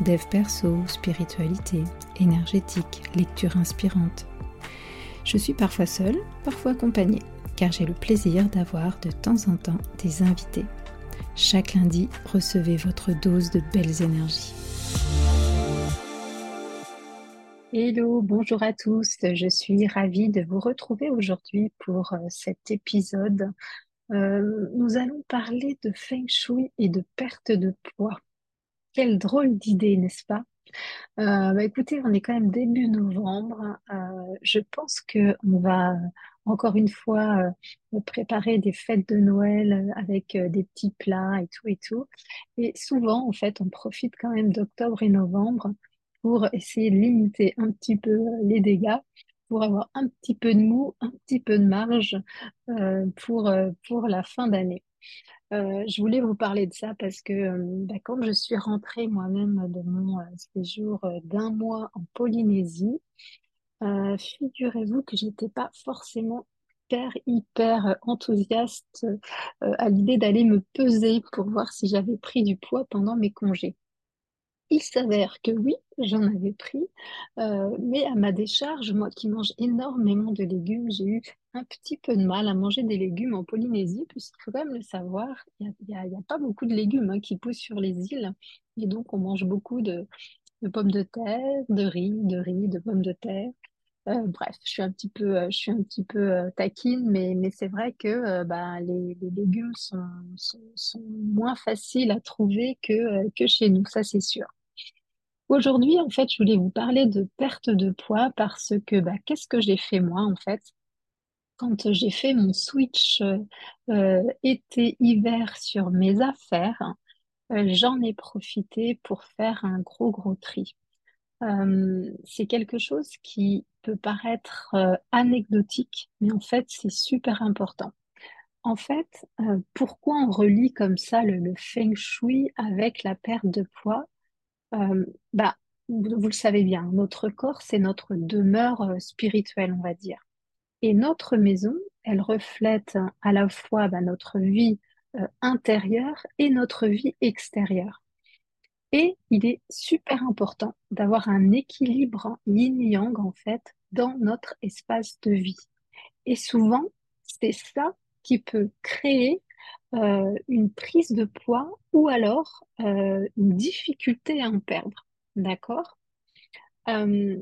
dev perso, spiritualité, énergétique, lecture inspirante. Je suis parfois seule, parfois accompagnée, car j'ai le plaisir d'avoir de temps en temps des invités. Chaque lundi, recevez votre dose de belles énergies. Hello, bonjour à tous. Je suis ravie de vous retrouver aujourd'hui pour euh, cet épisode. Euh, nous allons parler de feng shui et de perte de poids. Quelle drôle d'idée, n'est-ce pas? Euh, bah, écoutez, on est quand même début novembre. Euh, je pense que on va encore une fois euh, préparer des fêtes de Noël avec des petits plats et tout et tout. Et souvent, en fait, on profite quand même d'octobre et novembre pour essayer de limiter un petit peu les dégâts, pour avoir un petit peu de mou, un petit peu de marge pour, pour la fin d'année. Euh, je voulais vous parler de ça parce que euh, bah, quand je suis rentrée moi-même de mon euh, séjour d'un mois en Polynésie, figurez-vous que j'étais pas forcément hyper, hyper enthousiaste à l'idée d'aller me peser pour voir si j'avais pris du poids pendant mes congés. Il s'avère que oui, j'en avais pris, euh, mais à ma décharge, moi qui mange énormément de légumes, j'ai eu un petit peu de mal à manger des légumes en Polynésie, puisqu'il faut quand même le savoir, il n'y a, pas beaucoup de légumes hein, qui poussent sur les îles, et donc on mange beaucoup de, pommes de terre, de riz, de riz, de pommes de terre. Euh, bref, je suis un petit peu, euh, peu taquine, mais, c'est vrai que bah, les, légumes sont, moins faciles à trouver que, chez nous, ça c'est sûr. Aujourd'hui, en fait, je voulais vous parler de perte de poids parce que bah, qu'est-ce que j'ai fait moi, en fait, quand j'ai fait mon switch euh, été-hiver sur mes affaires, euh, j'en ai profité pour faire un gros, gros tri. Euh, c'est quelque chose qui peut paraître anecdotique, mais en fait, c'est super important. En fait, pourquoi on relie comme ça le, feng shui avec la perte de poids? Euh, bah, vous, le savez bien, notre corps, c'est notre demeure euh, spirituelle, on va dire. Et notre maison, elle reflète à la fois bah, notre vie euh, intérieure et notre vie extérieure. Et il est super important d'avoir un équilibre yin-yang, en fait, dans notre espace de vie. Et souvent, c'est ça qui peut créer euh, une prise de poids ou alors euh, une difficulté à en perdre. D'accord? Euh,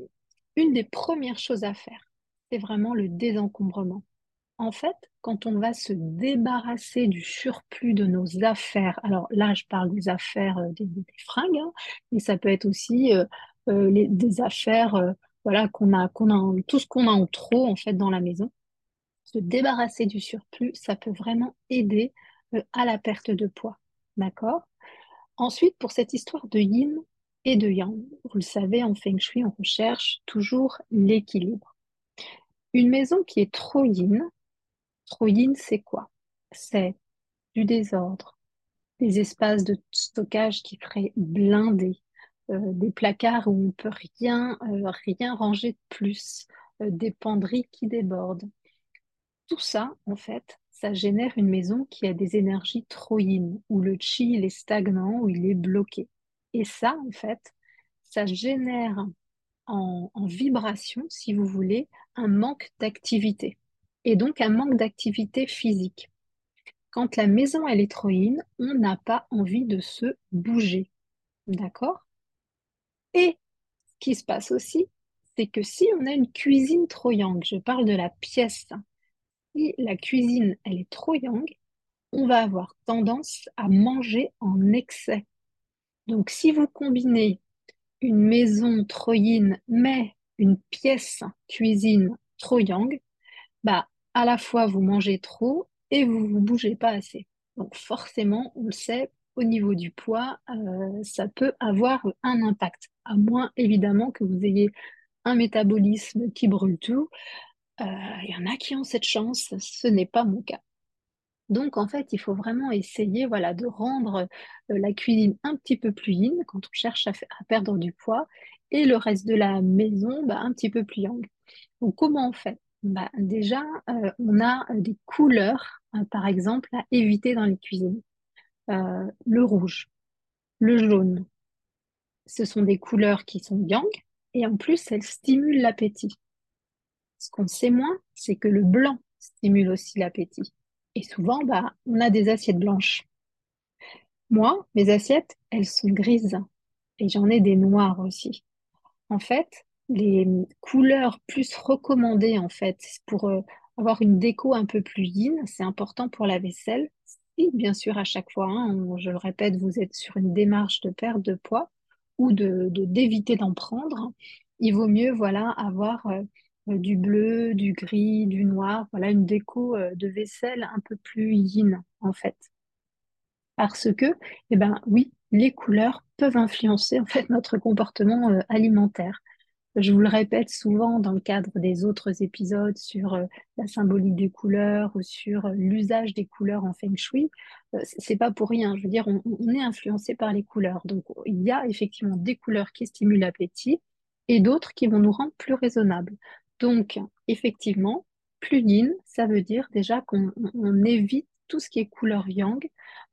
Une des premières choses à faire, c'est vraiment le désencombrement. En fait, quand on va se débarrasser du surplus de nos affaires, alors là, je parle des affaires des, fringues, hein, mais ça peut être aussi les, des affaires voilà, qu'on a, qu'on a, tout ce qu'on a en trop en fait dans la maison. Se débarrasser du surplus, ça peut vraiment aider à la perte de poids. D'accord? Ensuite, pour cette histoire de yin et de yang, vous le savez, en feng shui, on recherche toujours l'équilibre. Une maison qui est trop yin, trop yin, c'est quoi? C'est du désordre, des espaces de stockage qui feraient blindés, euh, des placards où on peut rien, euh, rien ranger de plus, euh, des penderies qui débordent. Tout ça, en fait, ça génère une maison qui a des énergies trop yin, où le chi est stagnant, où il est bloqué. Et ça, en fait, ça génère en, vibration, si vous voulez, un manque d'activité. Et donc un manque d'activité physique. Quand la maison elle est trop on n'a pas envie de se bouger. D'accord? Et ce qui se passe aussi, c'est que si on a une cuisine trop je parle de la pièce, si la cuisine elle est trop on va avoir tendance à manger en excès. Donc si vous combinez une maison trop mais une pièce cuisine trop bah à la fois vous mangez trop et vous vous bougez pas assez. Donc forcément, on le sait, au niveau du poids, euh, ça peut avoir un impact, à moins évidemment que vous ayez un métabolisme qui brûle tout. Euh, Il y en a qui ont cette chance, ce n'est pas mon cas. Donc, en fait, il faut vraiment essayer voilà, de rendre euh, la cuisine un petit peu plus yin quand on cherche à, à perdre du poids et le reste de la maison bah, un petit peu plus yang. Donc, comment on fait? Bah, déjà, euh, on a euh, des couleurs, hein, par exemple, à éviter dans les cuisines. Euh, le rouge, le jaune, ce sont des couleurs qui sont yang et en plus, elles stimulent l'appétit. Ce qu'on sait moins, c'est que le blanc stimule aussi l'appétit. Et souvent, bah, on a des assiettes blanches. Moi, mes assiettes, elles sont grises et j'en ai des noires aussi. En fait, les couleurs plus recommandées en fait pour euh, avoir une déco un peu plus yin, c'est important pour la vaisselle. Si bien sûr à chaque fois, hein, je le répète, vous êtes sur une démarche de perte de poids ou de d'éviter d'en prendre, il vaut mieux voilà avoir euh, du bleu, du gris, du noir, voilà une déco euh, de vaisselle un peu plus yin en fait. Parce que, eh ben oui, les couleurs peuvent influencer en fait notre comportement euh, alimentaire. Je vous le répète souvent dans le cadre des autres épisodes sur euh, la symbolique des couleurs ou sur euh, l'usage des couleurs en feng shui. Euh, c'est pas pour rien. Je veux dire, on, est influencé par les couleurs. Donc, il y a effectivement des couleurs qui stimulent l'appétit et d'autres qui vont nous rendre plus raisonnables. Donc, effectivement, plus yin, ça veut dire déjà qu'on on évite tout ce qui est couleur yang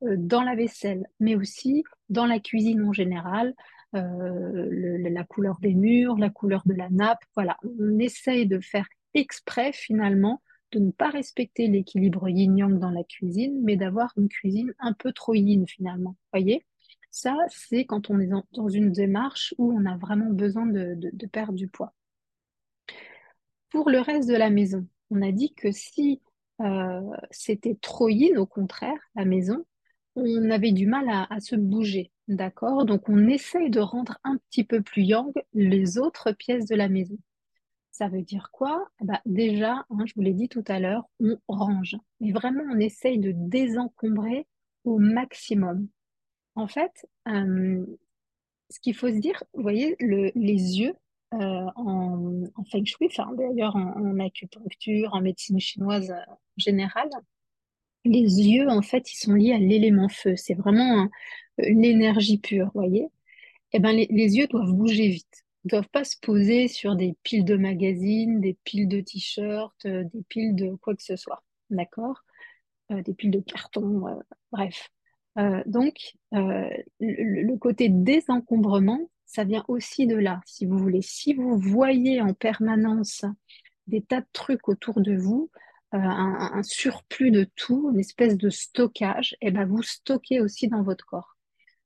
dans la vaisselle, mais aussi dans la cuisine en général, le- la couleur des murs, la couleur de la nappe. Voilà, on essaye de faire exprès finalement de ne pas respecter l'équilibre yin-yang dans la cuisine, mais d'avoir une cuisine un peu trop yin finalement. Voyez? Ça, c'est quand on est dans, une démarche où on a vraiment besoin de, perdre du poids. Pour le reste de la maison, on a dit que si euh, c'était trop yin, au contraire, la maison, on avait du mal à se bouger, d'accord? Donc on essaye de rendre un petit peu plus yang les autres pièces de la maison. Ça veut dire quoi? Ben, déjà, hein, je vous l'ai dit tout à l'heure, on range. Mais vraiment, on essaye de désencombrer au maximum. En fait, euh, ce qu'il faut se dire, vous voyez, le- les yeux euh, en, en feng shui, d'ailleurs en, acupuncture, en médecine chinoise euh, en général, les yeux, en fait, ils sont liés à l'élément feu. C'est vraiment une énergie pure, voyez. Eh ben, les, yeux doivent bouger vite. Ils doivent pas se poser sur des piles de magazines, des piles de t-shirts, euh, des piles de quoi que ce soit. D'accord? euh, des piles de carton, euh, bref. Donc, le, côté désencombrement, ça vient aussi de là, si vous voulez. Si vous voyez en permanence des tas de trucs autour de vous, un, surplus de tout, une espèce de stockage, et ben vous stockez aussi dans votre corps.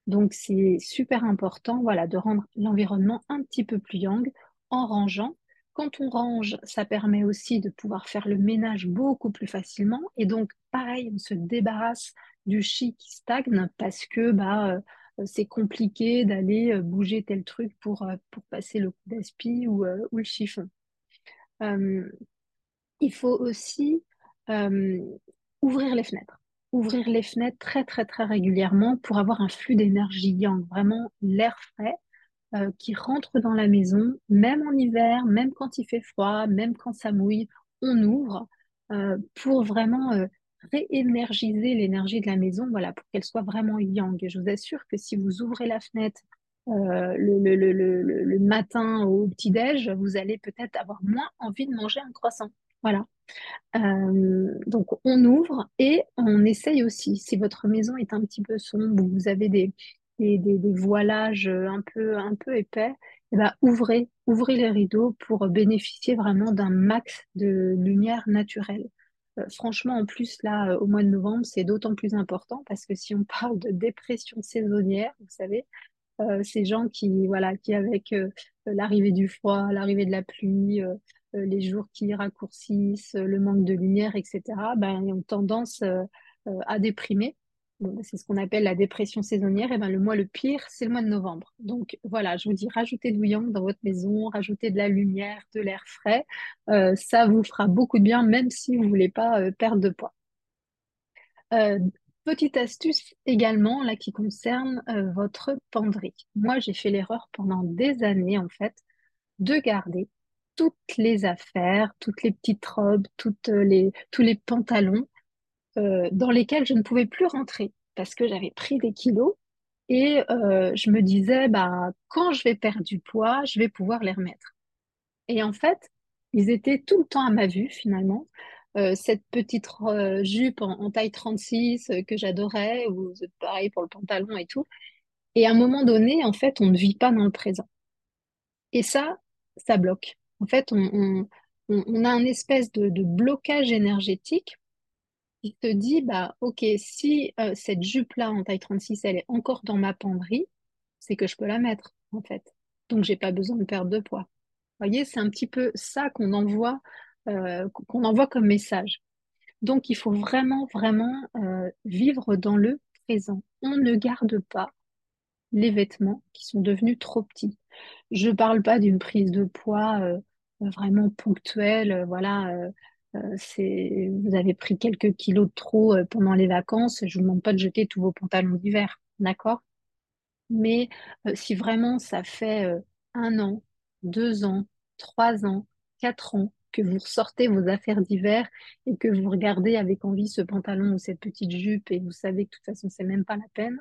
Donc, c'est super important, voilà, de rendre l'environnement un petit peu plus yang en rangeant. Quand on range, ça permet aussi de pouvoir faire le ménage beaucoup plus facilement. Et donc, pareil, on se débarrasse du chi qui stagne parce que bah, euh, c'est compliqué d'aller euh, bouger tel truc pour, euh, pour passer le coup d'aspi ou, euh, ou le chiffon. Euh, il faut aussi euh, ouvrir les fenêtres. Ouvrir les fenêtres très, très, très régulièrement pour avoir un flux d'énergie yang, vraiment l'air frais euh, qui rentre dans la maison, même en hiver, même quand il fait froid, même quand ça mouille, on ouvre euh, pour vraiment euh, réénergiser l'énergie de la maison, voilà, pour qu'elle soit vraiment yang. Je vous assure que si vous ouvrez la fenêtre le, le matin au petit-déj, vous allez peut-être avoir moins envie de manger un croissant. Voilà. Euh, donc on ouvre et on essaye aussi, si votre maison est un petit peu sombre ou vous avez des, des, voilages un peu, un peu épais, eh ben, ouvrez, ouvrez les rideaux pour bénéficier vraiment d'un max de lumière naturelle. Euh, franchement, en plus, là, euh, au mois de novembre, c'est d'autant plus important parce que si on parle de dépression saisonnière, vous savez, ces gens qui, voilà, qui avec l'arrivée du froid, l'arrivée de la pluie, les jours qui raccourcissent, euh, le manque de lumière, etc., ben, ils ont tendance euh, euh, à déprimer. Ben, c'est ce qu'on appelle la dépression saisonnière. Et ben, le mois le pire, c'est le mois de novembre. Donc voilà, je vous dis, rajoutez de l'ouillant dans votre maison, rajoutez de la lumière, de l'air frais. Euh, ça vous fera beaucoup de bien, même si vous voulez pas euh, perdre de poids. Euh, Petite astuce également là qui concerne euh, votre penderie. Moi, j'ai fait l'erreur pendant des années en fait de garder toutes les affaires, toutes les petites robes, toutes les, tous les pantalons euh, dans lesquels je ne pouvais plus rentrer parce que j'avais pris des kilos et euh, je me disais bah quand je vais perdre du poids, je vais pouvoir les remettre. Et en fait, ils étaient tout le temps à ma vue finalement. Euh, cette petite euh, jupe en, taille 36 euh, que j'adorais, ou pareil pour le pantalon et tout. Et à un moment donné, en fait, on ne vit pas dans le présent. Et ça, ça bloque. En fait, on, a un espèce de, blocage énergétique qui te dit, bah, ok, si cette jupe-là en taille 36, elle est encore dans ma penderie, c'est que je peux la mettre, en fait. Donc, j'ai pas besoin de perdre de poids. Vous voyez, c'est un petit peu ça qu'on envoie euh, qu'on envoie comme message. Donc, il faut vraiment, vraiment euh, vivre dans le présent. On ne garde pas les vêtements qui sont devenus trop petits. Je ne parle pas d'une prise de poids euh, vraiment ponctuelle. voilà, c'est, vous avez pris quelques kilos de trop pendant les vacances. Je ne vous demande pas de jeter tous vos pantalons d'hiver, d'accord? Mais si vraiment ça fait un an, deux ans, trois ans, quatre ans que vous sortez vos affaires d'hiver et que vous regardez avec envie ce pantalon ou cette petite jupe et vous savez que de toute façon c'est même pas la peine,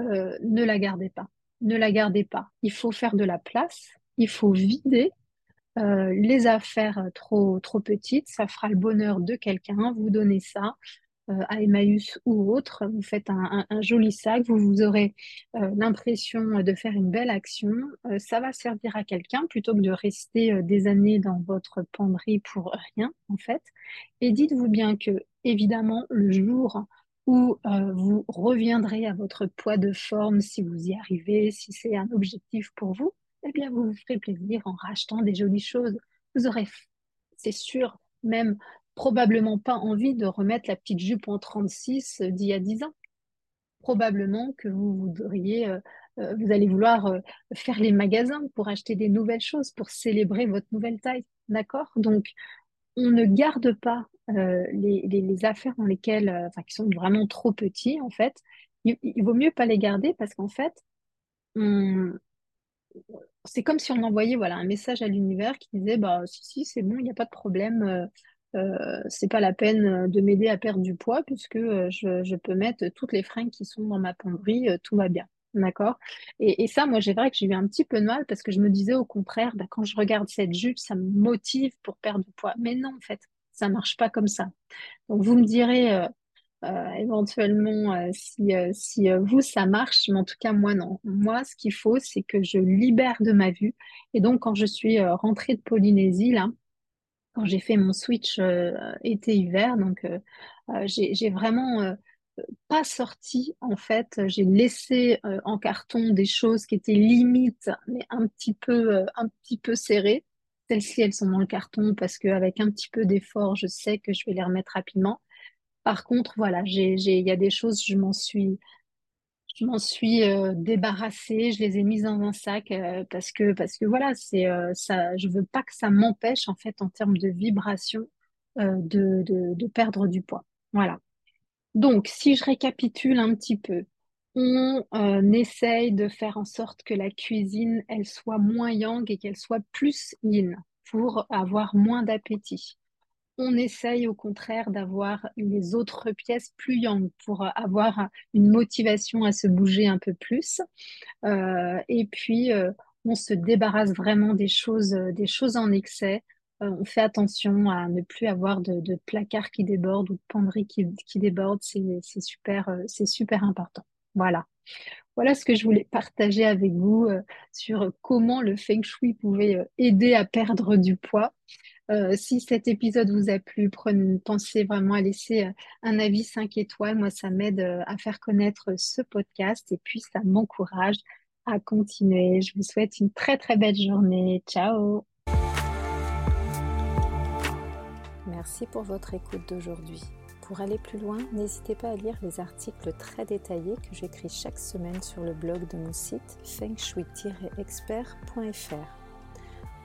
euh, ne la gardez pas. Ne la gardez pas. Il faut faire de la place, il faut vider euh, les affaires trop trop petites. Ça fera le bonheur de quelqu'un. Vous donnez ça euh, à Emmaüs ou autre, vous faites un, joli sac, vous, vous aurez euh, l'impression de faire une belle action, ça va servir à quelqu'un plutôt que de rester des années dans votre penderie pour rien en fait. Et dites-vous bien que évidemment le jour où vous reviendrez à votre poids de forme, si vous y arrivez, si c'est un objectif pour vous, eh bien vous vous ferez plaisir en rachetant des jolies choses. Vous aurez, c'est sûr, même probablement pas envie de remettre la petite jupe en 36 euh, d'il y a 10 ans. Probablement que vous voudriez, euh, euh, vous allez vouloir faire les magasins pour acheter des nouvelles choses, pour célébrer votre nouvelle taille. D'accord? Donc, on ne garde pas les, affaires dans lesquelles, enfin, qui sont vraiment trop petits, en fait. Il, il vaut mieux pas les garder parce qu'en fait, c'est comme si on envoyait voilà, un message à l'univers qui disait bah si si c'est bon il n'y a pas de problème euh, c'est pas la peine euh, de m'aider à perdre du poids puisque euh, je, peux mettre toutes les fringues qui sont dans ma penderie, tout va bien. D'accord? Et, ça, moi, j'ai vrai que j'ai eu un petit peu de mal parce que je me disais au contraire, bah, quand je regarde cette jupe, ça me motive pour perdre du poids. Mais non, en fait, ça marche pas comme ça. Donc, vous me direz éventuellement si, si vous, ça marche, mais en tout cas, moi, non. Moi, ce qu'il faut, c'est que je libère de ma vue. Et donc, quand je suis rentrée de Polynésie, là, quand j'ai fait mon switch euh, été-hiver. Donc, euh, euh, j'ai vraiment pas sorti, en fait. J'ai laissé en carton des choses qui étaient limites, mais un petit peu, un petit peu serrées. Celles-ci, elles sont dans le carton parce qu'avec un petit peu d'effort, je sais que je vais les remettre rapidement. Par contre, voilà, il y a des choses, je m'en suis, je euh, débarrassée, je les ai mises dans un sac euh, parce que parce que voilà, c'est euh, ça, je veux pas que ça m'empêche en fait en termes de vibration de, de, perdre du poids. Voilà. Donc, si je récapitule un petit peu, on essaye de faire en sorte que la cuisine, elle soit moins yang et qu'elle soit plus yin pour avoir moins d'appétit on essaye au contraire d'avoir les autres pièces plus yang pour avoir une motivation à se bouger un peu plus. Euh, et puis, euh, on se débarrasse vraiment des choses, des choses en excès. Euh, on fait attention à ne plus avoir de, placards qui débordent ou de penderies qui, qui débordent. C'est super, important. Voilà ce que je voulais partager avec vous sur comment le feng shui pouvait aider à perdre du poids. Euh, si cet épisode vous a plu, pensez vraiment à laisser euh, un avis 5 étoiles. Moi, ça m'aide euh, à faire connaître ce podcast et puis ça m'encourage à continuer. Je vous souhaite une très très belle journée. Ciao Merci pour votre écoute d'aujourd'hui. Pour aller plus loin, n'hésitez pas à lire les articles très détaillés que j'écris chaque semaine sur le blog de mon site fengshui-expert.fr.